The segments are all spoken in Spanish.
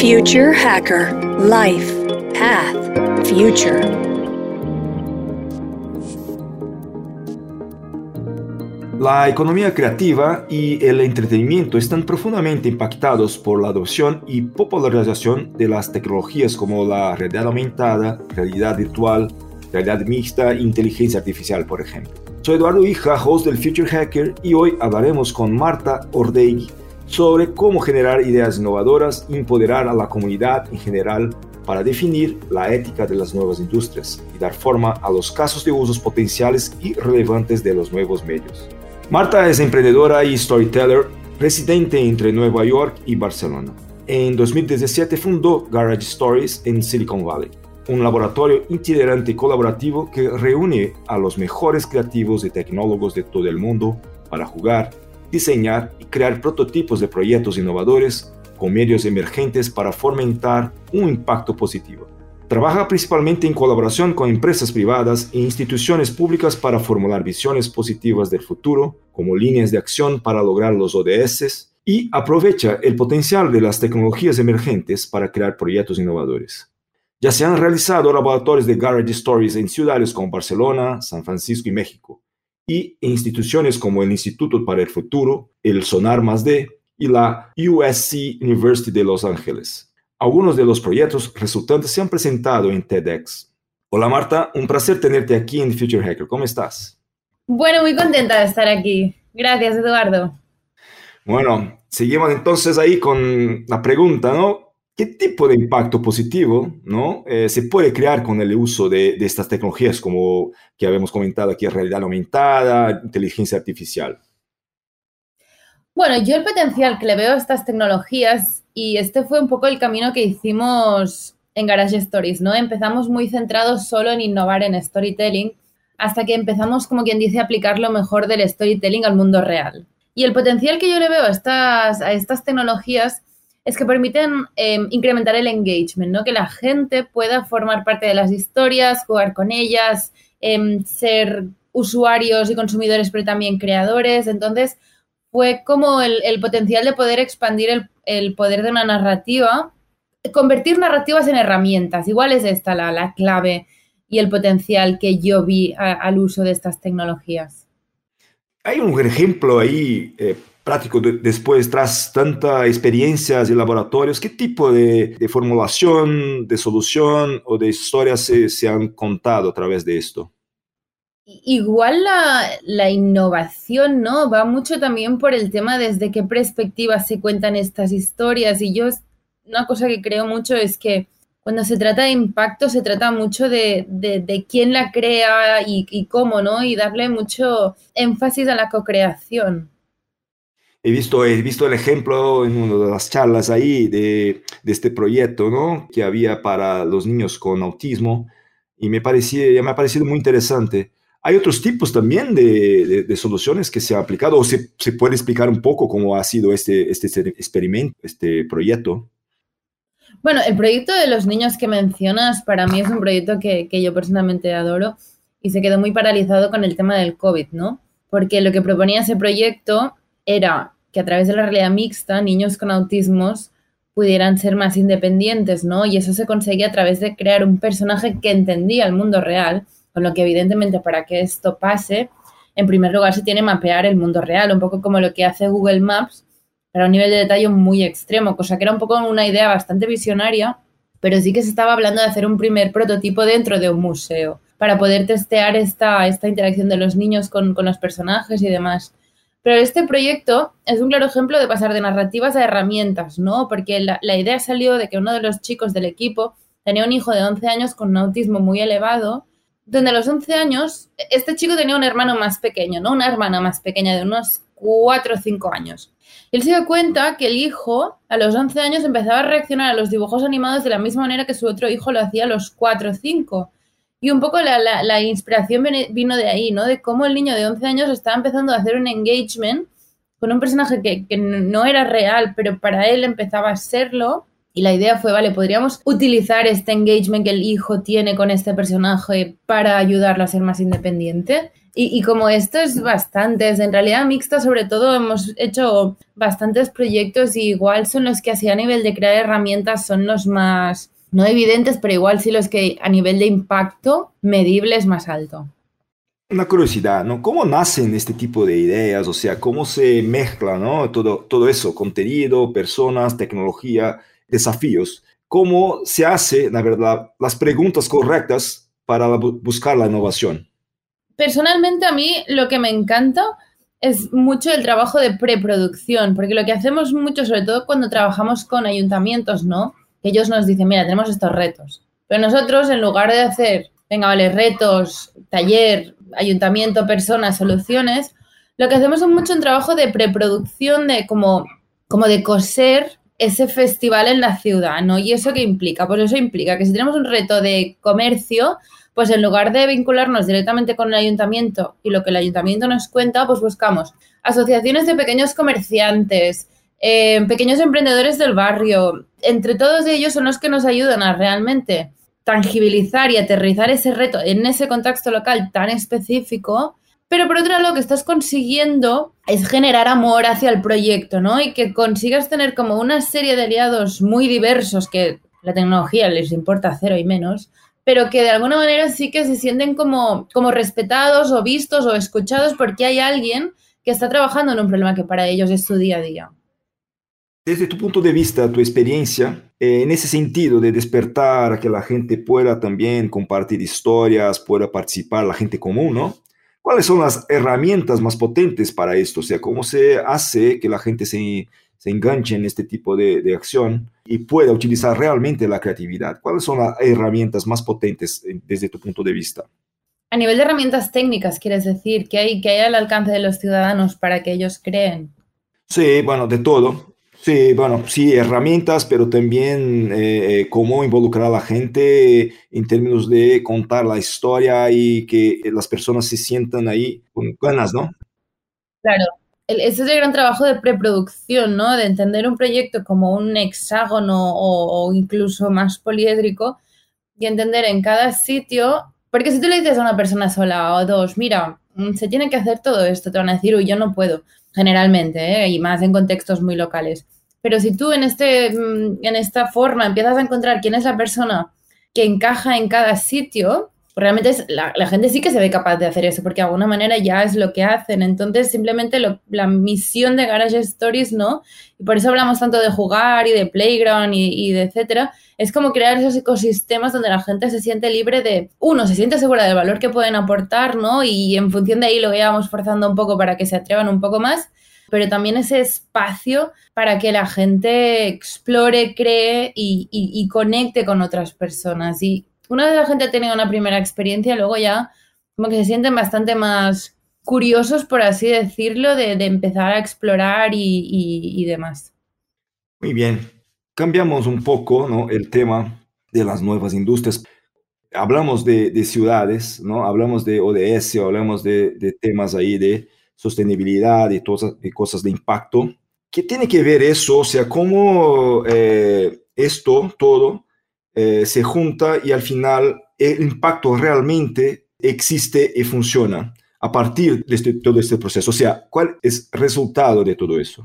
Future Hacker Life Path Future. La economía creativa y el entretenimiento están profundamente impactados por la adopción y popularización de las tecnologías como la realidad aumentada, realidad virtual, realidad mixta e inteligencia artificial, por ejemplo. Soy Eduardo Hija, host del Future Hacker, y hoy hablaremos con Marta Ordegui sobre cómo generar ideas innovadoras y empoderar a la comunidad en general para definir la ética de las nuevas industrias y dar forma a los casos de usos potenciales y relevantes de los nuevos medios. Marta es emprendedora y storyteller, residente entre Nueva York y Barcelona. En 2017 fundó Garage Stories en Silicon Valley, un laboratorio itinerante colaborativo que reúne a los mejores creativos y tecnólogos de todo el mundo para jugar, diseñar y crear prototipos de proyectos innovadores con medios emergentes para fomentar un impacto positivo. Trabaja principalmente en colaboración con empresas privadas e instituciones públicas para formular visiones positivas del futuro, como líneas de acción para lograr los ODS, y aprovecha el potencial de las tecnologías emergentes para crear proyectos innovadores. Ya se han realizado laboratorios de Garage Stories en ciudades como Barcelona, San Francisco y México, y instituciones como el Instituto para el Futuro, el Sonar Más D y la USC University de Los Ángeles. Algunos de los proyectos resultantes se han presentado en TEDx. Hola Marta, un placer tenerte aquí en Future Hacker. ¿Cómo estás? Bueno, muy contenta de estar aquí. Gracias, Eduardo. Bueno, seguimos entonces ahí con la pregunta, ¿no? ¿Qué tipo de impacto positivo ¿no? Eh, se puede crear con el uso de, de estas tecnologías como que habíamos comentado aquí, realidad aumentada, inteligencia artificial? Bueno, yo el potencial que le veo a estas tecnologías y este fue un poco el camino que hicimos en Garage Stories, ¿no? Empezamos muy centrados solo en innovar en storytelling hasta que empezamos, como quien dice, a aplicar lo mejor del storytelling al mundo real. Y el potencial que yo le veo a estas, a estas tecnologías es que permiten em, incrementar el engagement, ¿no? Que la gente pueda formar parte de las historias, jugar con ellas, em, ser usuarios y consumidores, pero también creadores. Entonces, fue como el, potencial de poder expandir el, poder de una narrativa, convertir narrativas en herramientas. Igual es esta la, clave y el potencial que yo vi al uso de estas tecnologías. Hay un ejemplo ahí eh, práctico después, tras tantas experiencias y laboratorios, ¿qué tipo de, formulación, de solución o de historias se han contado a través de esto? Igual la, innovación, ¿no? Va mucho también por el tema desde qué perspectiva se cuentan estas historias. Y yo, una cosa que creo mucho es que cuando se trata de impacto, se trata mucho de, de, quién la crea y, cómo, ¿no? Y darle mucho énfasis a la co-creación. He visto, he visto el ejemplo en una de las charlas ahí de, de este proyecto, ¿no? Que había para los niños con autismo y me, parecía, me ha parecido muy interesante hay otros tipos también de, soluciones que se han aplicado o se, puede explicar un poco cómo ha sido este, este experimento, este proyecto. Bueno, el proyecto de los niños que mencionas para mí es un proyecto que, que yo personalmente adoro y se quedó muy paralizado con el tema del COVID, ¿no? Porque lo que proponía ese proyecto era que a través de la realidad mixta niños con autismos pudieran ser más independientes, ¿no? Y eso se conseguía a través de crear un personaje que entendía el mundo real con lo que evidentemente para que esto pase, en primer lugar se tiene que mapear el mundo real, un poco como lo que hace Google Maps, para un nivel de detalle muy extremo, cosa que era un poco una idea bastante visionaria, pero sí que se estaba hablando de hacer un primer prototipo dentro de un museo para poder testear esta, esta interacción de los niños con, los personajes y demás. Pero este proyecto es un claro ejemplo de pasar de narrativas a herramientas, ¿no? Porque la, idea salió de que uno de los chicos del equipo tenía un hijo de 11 años con un autismo muy elevado donde a los 11 años, este chico tenía un hermano más pequeño, ¿no? Una hermana más pequeña de unos 4 o 5 años. Y él se dio cuenta que el hijo, a los 11 años, empezaba a reaccionar a los dibujos animados de la misma manera que su otro hijo lo hacía a los 4 o 5. Y un poco la, inspiración vino de ahí, ¿no? De cómo el niño de 11 años estaba empezando a hacer un engagement con un personaje que, que no era real, pero para él empezaba a serlo y la idea fue, vale, podríamos utilizar este engagement que el hijo tiene con este personaje para ayudarlo a ser más independiente. Y, como esto es bastantes, en realidad mixta sobre todo hemos hecho bastantes proyectos y igual son los que así a nivel de crear herramientas son los más, no evidentes, pero igual sí los que a nivel de impacto medible es más alto. Una curiosidad, ¿no? ¿Cómo nacen este tipo de ideas? O sea, ¿cómo se mezcla, ¿no? Todo, todo eso, contenido, personas, tecnología, desafíos. ¿Cómo se hace, la verdad, las preguntas correctas para buscar la innovación? personalmente a mí lo que me encanta es mucho el trabajo de preproducción, porque lo que hacemos mucho, sobre todo cuando trabajamos con ayuntamientos, ¿no? Ellos nos dicen, mira, tenemos estos retos. Pero nosotros, en lugar de hacer, venga, vale, retos, taller, ayuntamiento, personas, soluciones, lo que hacemos es mucho un trabajo de preproducción, de como, como de coser ese festival en la ciudad, ¿no? ¿Y eso qué implica? Pues eso implica que si tenemos un reto de comercio, pues en lugar de vincularnos directamente con el ayuntamiento y lo que el ayuntamiento nos cuenta, pues buscamos asociaciones de pequeños comerciantes, eh, pequeños emprendedores del barrio. Entre todos ellos son los que nos ayudan a realmente tangibilizar y aterrizar ese reto en ese contexto local tan específico. Pero por otro lado, lo que estás consiguiendo es generar amor hacia el proyecto, ¿no? Y que consigas tener como una serie de aliados muy diversos que la tecnología les importa cero y menos, pero que de alguna manera sí que se sienten como, como respetados o vistos o escuchados porque hay alguien que está trabajando en un problema que para ellos es su día a día. Desde tu punto de vista, tu experiencia, eh, en ese sentido de despertar a que la gente pueda también compartir historias, pueda participar, la gente común, ¿no? ¿Cuáles son las herramientas más potentes para esto? O sea, ¿cómo se hace que la gente se, se enganche en este tipo de, de, acción y pueda utilizar realmente la creatividad? ¿Cuáles son las herramientas más potentes eh, desde tu punto de vista? A nivel de herramientas técnicas, quieres decir, que hay, que hay al alcance de los ciudadanos para que ellos creen. Sí, bueno, de todo. Sí, bueno, sí, herramientas, pero también eh, eh, cómo involucrar a la gente en términos de contar la historia y que las personas se sientan ahí con ganas, ¿no? Claro, ese es el gran trabajo de preproducción, ¿no? De entender un proyecto como un hexágono o, incluso más poliédrico y entender en cada sitio, porque si tú le dices a una persona sola o dos, mira, mm, se tiene que hacer todo esto, te van a decir, uy, yo no puedo, generalmente, ¿eh? y más en contextos muy locales. Pero si tú en, este, mm, en esta forma empiezas a encontrar quién es la persona que encaja en cada sitio, realmente es, la, gente sí que se ve capaz de hacer eso, porque de alguna manera ya es lo que hacen. Entonces, simplemente la misión de Garage Stories, ¿no? Y por eso hablamos tanto de jugar y de playground y, de etcétera. Es como crear esos ecosistemas donde la gente se siente libre de, uno, se siente segura del valor que pueden aportar, ¿no? Y en función de ahí lo vayamos forzando un poco para que se atrevan un poco más pero también ese espacio para que la gente explore, cree y, conecte con otras personas. Y una vez la gente ha tenido una primera experiencia, luego ya como que se sienten bastante más curiosos, por así decirlo, de, empezar a explorar y, demás. Muy bien. Cambiamos un poco ¿no? el tema de las nuevas industrias. Hablamos de, ciudades, ¿no? hablamos de ODS, hablamos de, temas ahí de sostenibilidad y, todas, cosas de impacto. ¿Qué tiene que ver eso? O sea, cómo eh, esto todo eh, se junta y al final el impacto realmente existe y funciona a partir de este, todo este proceso. O sea, ¿cuál es el resultado de todo eso?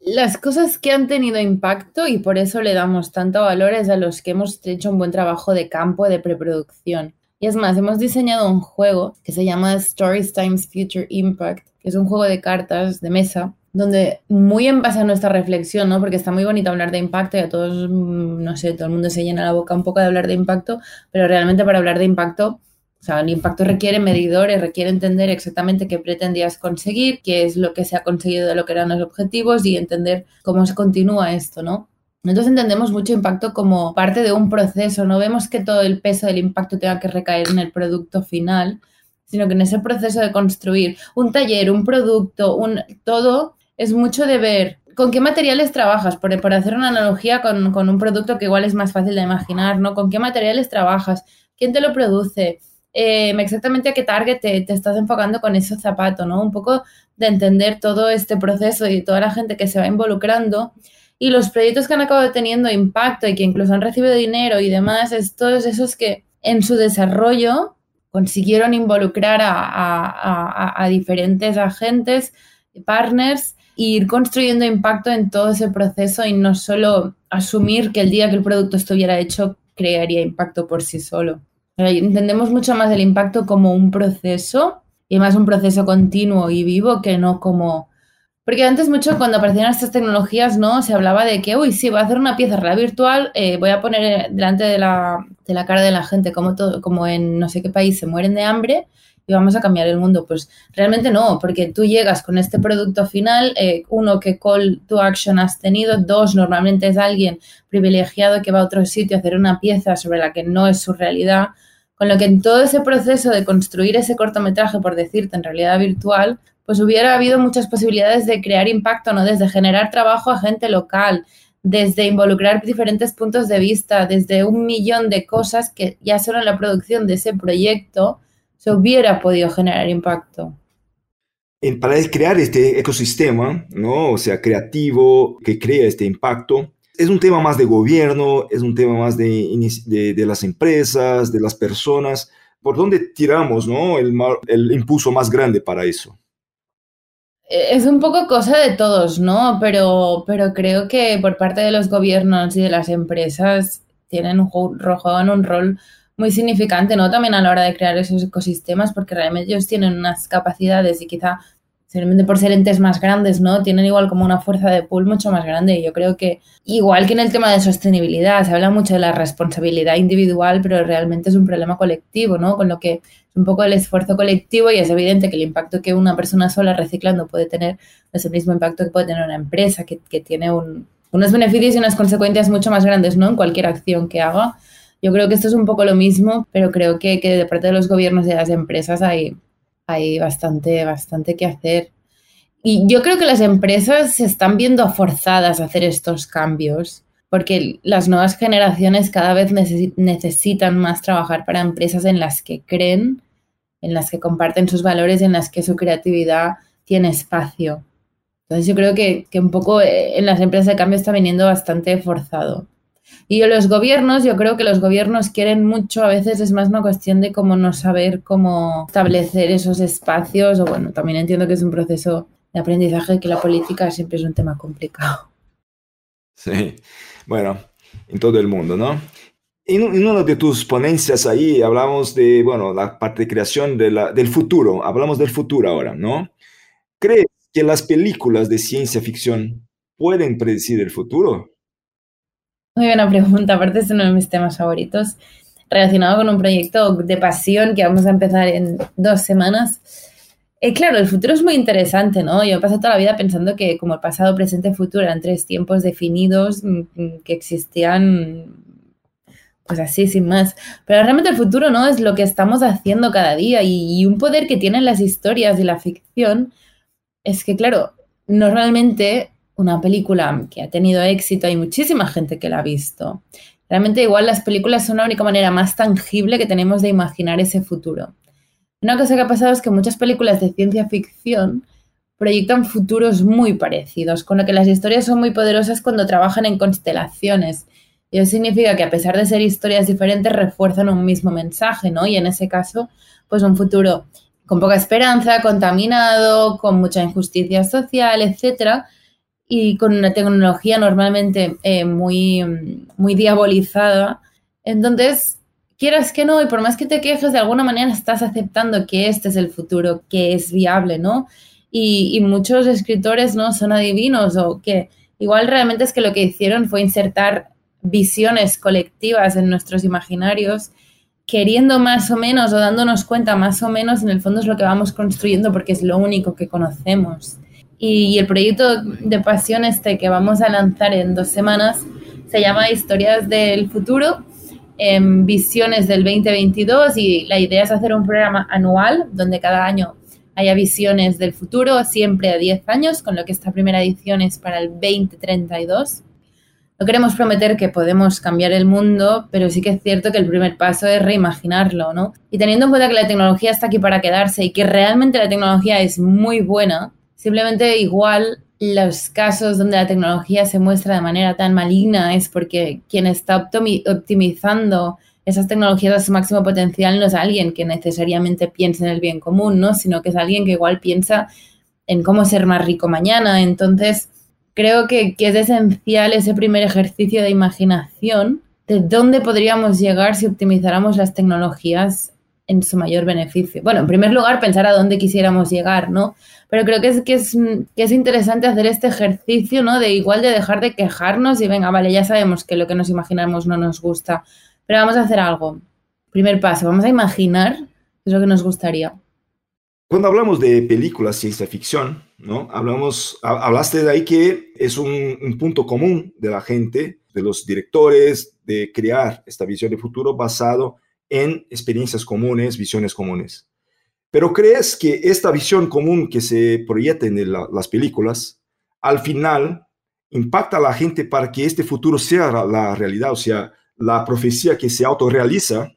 Las cosas que han tenido impacto y por eso le damos tanto valor es a los que hemos hecho un buen trabajo de campo de preproducción. Y es más, hemos diseñado un juego que se llama Stories Times Future Impact, que es un juego de cartas de mesa donde muy en base a nuestra reflexión, ¿no? Porque está muy bonito hablar de impacto y a todos, mm, no sé, todo el mundo se llena la boca un poco de hablar de impacto, pero realmente para hablar de impacto, o sea, el impacto requiere medidores, requiere entender exactamente qué pretendías conseguir, qué es lo que se ha conseguido de lo que eran los objetivos y entender cómo se continúa esto, ¿no? Nosotros entendemos mucho impacto como parte de un proceso, no vemos que todo el peso del impacto tenga que recaer en el producto final, sino que en ese proceso de construir un taller, un producto, un todo es mucho de ver con qué materiales trabajas, por, por hacer una analogía con, con, un producto que igual es más fácil de imaginar, ¿no? ¿Con qué materiales trabajas? ¿Quién te lo produce? Eh, exactamente a qué target te, te, estás enfocando con ese zapato, ¿no? Un poco de entender todo este proceso y toda la gente que se va involucrando y los proyectos que han acabado teniendo impacto y que incluso han recibido dinero y demás, es todos esos que en su desarrollo consiguieron involucrar a, diferentes agentes, partners, e ir construyendo impacto en todo ese proceso y no solo asumir que el día que el producto estuviera hecho crearía impacto por sí solo. Entendemos mucho más el impacto como un proceso y más un proceso continuo y vivo que no como porque antes mucho cuando aparecían estas tecnologías, ¿no? Se hablaba de que, uy, sí, voy a hacer una pieza real virtual, eh, voy a poner delante de la, de la, cara de la gente como, todo, como en no sé qué país se mueren de hambre y vamos a cambiar el mundo. Pues realmente no, porque tú llegas con este producto final, eh, uno, que call to action has tenido, dos, normalmente es alguien privilegiado que va a otro sitio a hacer una pieza sobre la que no es su realidad, con lo que en todo ese proceso de construir ese cortometraje, por decirte, en realidad virtual, pues hubiera habido muchas posibilidades de crear impacto, ¿no? Desde generar trabajo a gente local, desde involucrar diferentes puntos de vista, desde un millón de cosas que ya solo en la producción de ese proyecto se hubiera podido generar impacto. para crear este ecosistema, ¿no? O sea, creativo, que crea este impacto, es un tema más de gobierno, es un tema más de, las empresas, de las personas. ¿Por dónde tiramos, ¿no? El impulso más grande para eso? Es un poco cosa de todos, ¿no? Pero, pero creo que por parte de los gobiernos y de las empresas tienen un, juegan un rol muy significante, ¿no? También a la hora de crear esos ecosistemas, porque realmente ellos tienen unas capacidades y quizá simplemente por ser entes más grandes, ¿no? Tienen igual como una fuerza de pool mucho más grande. Y yo creo que, igual que en el tema de sostenibilidad, se habla mucho de la responsabilidad individual, pero realmente es un problema colectivo, ¿no? Con lo que es un poco el esfuerzo colectivo y es evidente que el impacto que una persona sola reciclando puede tener es el mismo impacto que puede tener una empresa, que, que tiene un, unos beneficios y unas consecuencias mucho más grandes, ¿no? En cualquier acción que haga. Yo creo que esto es un poco lo mismo, pero creo que, que de parte de los gobiernos y de las empresas hay, hay bastante, bastante que hacer. Y yo creo que las empresas se están viendo forzadas a hacer estos cambios porque las nuevas generaciones cada vez necesitan más trabajar para empresas en las que creen, en las que comparten sus valores, en las que su creatividad tiene espacio. Entonces yo creo que, que un poco eh, en las empresas de cambio está viniendo bastante forzado. Y los gobiernos, yo creo que los gobiernos quieren mucho, a veces es más una cuestión de cómo no saber cómo establecer esos espacios, o bueno, también entiendo que es un proceso de aprendizaje que la política siempre es un tema complicado. Sí, bueno, en todo el mundo, ¿no? En, una de tus ponencias ahí hablamos de, bueno, la parte de creación de la, del futuro, hablamos del futuro ahora, ¿no? ¿Crees que las películas de ciencia ficción pueden predecir el futuro? Muy buena pregunta, aparte es uno de mis temas favoritos, relacionado con un proyecto de pasión que vamos a empezar en dos semanas. Eh, claro, el futuro es muy interesante, ¿no? Yo he pasado toda la vida pensando que como el pasado, presente, futuro eran tres tiempos definidos mm, mm, que existían pues así, sin más. Pero realmente el futuro, ¿no? Es lo que estamos haciendo cada día y, y un poder que tienen las historias y la ficción es que, claro, normalmente una película que ha tenido éxito, hay muchísima gente que la ha visto. Realmente igual las películas son la única manera más tangible que tenemos de imaginar ese futuro. Una cosa que ha pasado es que muchas películas de ciencia ficción proyectan futuros muy parecidos, con lo que las historias son muy poderosas cuando trabajan en constelaciones. Y eso significa que a pesar de ser historias diferentes, refuerzan un mismo mensaje, ¿no? Y en ese caso, pues un futuro con poca esperanza, contaminado, con mucha injusticia social, etcétera, y con una tecnología normalmente eh, muy, muy diabolizada. Entonces, quieras que no, y por más que te quejes, de alguna manera estás aceptando que este es el futuro, que es viable, ¿no? Y, muchos escritores no son adivinos o que igual realmente es que lo que hicieron fue insertar visiones colectivas en nuestros imaginarios, queriendo más o menos o dándonos cuenta más o menos, en el fondo es lo que vamos construyendo porque es lo único que conocemos. Y el proyecto de pasión este que vamos a lanzar en dos semanas se llama Historias del Futuro, en Visiones del 2022 y la idea es hacer un programa anual donde cada año haya visiones del futuro, siempre a 10 años, con lo que esta primera edición es para el 2032. No queremos prometer que podemos cambiar el mundo, pero sí que es cierto que el primer paso es reimaginarlo, ¿no? Y teniendo en cuenta que la tecnología está aquí para quedarse y que realmente la tecnología es muy buena, Simplemente igual los casos donde la tecnología se muestra de manera tan maligna es porque quien está optimizando esas tecnologías a su máximo potencial no es alguien que necesariamente piense en el bien común, ¿no? Sino que es alguien que igual piensa en cómo ser más rico mañana. Entonces, creo que, que es esencial ese primer ejercicio de imaginación de dónde podríamos llegar si optimizáramos las tecnologías en su mayor beneficio. Bueno, en primer lugar, pensar a dónde quisiéramos llegar, ¿no? Pero creo que es, que es, que es interesante hacer este ejercicio, ¿no? De igual de dejar de quejarnos y venga, vale, ya sabemos que lo que nos imaginamos no nos gusta, pero vamos a hacer algo. Primer paso, vamos a imaginar lo que nos gustaría. Cuando hablamos de películas ciencia ficción, ¿no? Hablamos, hablaste de ahí que es un, un punto común de la gente, de los directores, de crear esta visión de futuro basado en experiencias comunes, visiones comunes. Pero ¿crees que esta visión común que se proyecta en las películas, al final impacta a la gente para que este futuro sea la realidad, o sea, la profecía que se autorrealiza?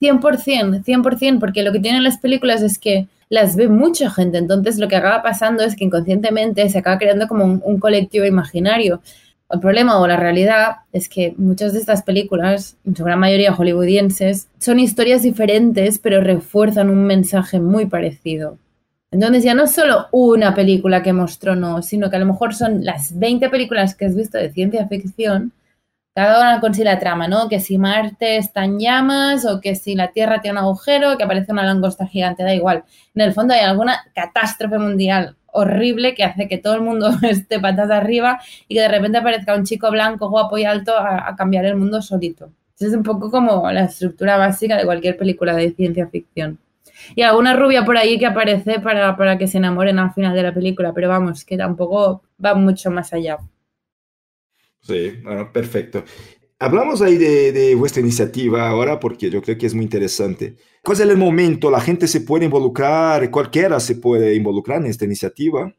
100%, 100%, porque lo que tienen las películas es que las ve mucha gente, entonces lo que acaba pasando es que inconscientemente se acaba creando como un colectivo imaginario. El problema o la realidad es que muchas de estas películas, en su gran mayoría hollywoodienses, son historias diferentes, pero refuerzan un mensaje muy parecido. Entonces ya no es solo una película que mostró no, sino que a lo mejor son las 20 películas que has visto de ciencia ficción, cada una con sí la trama, ¿no? Que si Marte está en llamas o que si la Tierra tiene un agujero, que aparece una langosta gigante, da igual. En el fondo hay alguna catástrofe mundial horrible que hace que todo el mundo esté patas arriba y que de repente aparezca un chico blanco, guapo y alto a, cambiar el mundo solito. es un poco como la estructura básica de cualquier película de ciencia ficción. Y alguna rubia por ahí que aparece para, para que se enamoren al final de la película, pero vamos, que tampoco va mucho más allá. Sí, bueno, perfecto. Hablamos ahí de, vuestra iniciativa ahora porque yo creo que es muy interesante. ¿Cuál es el momento? ¿La gente se puede involucrar? ¿Cualquiera se puede involucrar en esta iniciativa?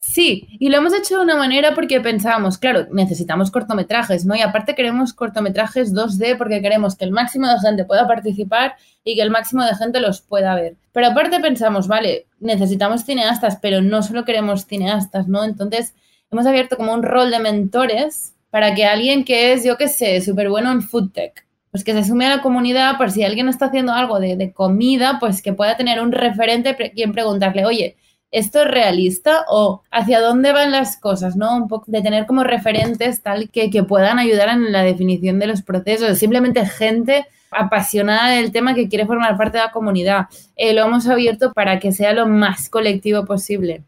Sí, y lo hemos hecho de una manera porque pensábamos, claro, necesitamos cortometrajes, ¿no? Y aparte queremos cortometrajes 2D porque queremos que el máximo de gente pueda participar y que el máximo de gente los pueda ver. Pero aparte pensamos, vale, necesitamos cineastas, pero no solo queremos cineastas, ¿no? Entonces hemos abierto como un rol de mentores para que alguien que es, yo qué sé, súper bueno en food tech, pues que se sume a la comunidad por si alguien está haciendo algo de, comida, pues que pueda tener un referente quien preguntarle, oye, ¿esto es realista o hacia dónde van las cosas? ¿no? Un poco de tener como referentes tal que, que puedan ayudar en la definición de los procesos, simplemente gente apasionada del tema que quiere formar parte de la comunidad. Eh, lo hemos abierto para que sea lo más colectivo posible.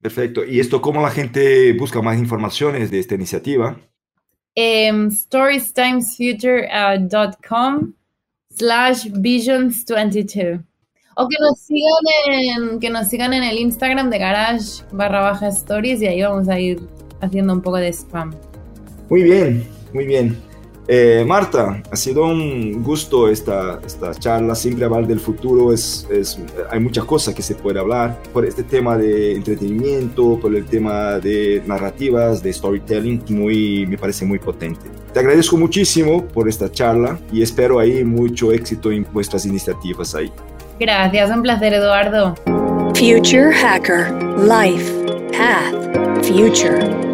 Perfecto. ¿Y esto cómo la gente busca más informaciones de esta iniciativa? um, storiestimesfuture.com slash visions22. O que nos sigan en, que nos sigan en el Instagram de garage barra baja stories y ahí vamos a ir haciendo un poco de spam. Muy bien, muy bien. Eh, Marta, ha sido un gusto esta, esta charla. Siempre hablar del futuro es, es, hay muchas cosas que se puede hablar por este tema de entretenimiento, por el tema de narrativas, de storytelling, muy, me parece muy potente. Te agradezco muchísimo por esta charla y espero ahí mucho éxito en vuestras iniciativas ahí. Gracias, un placer, Eduardo. Future Hacker Life Path Future.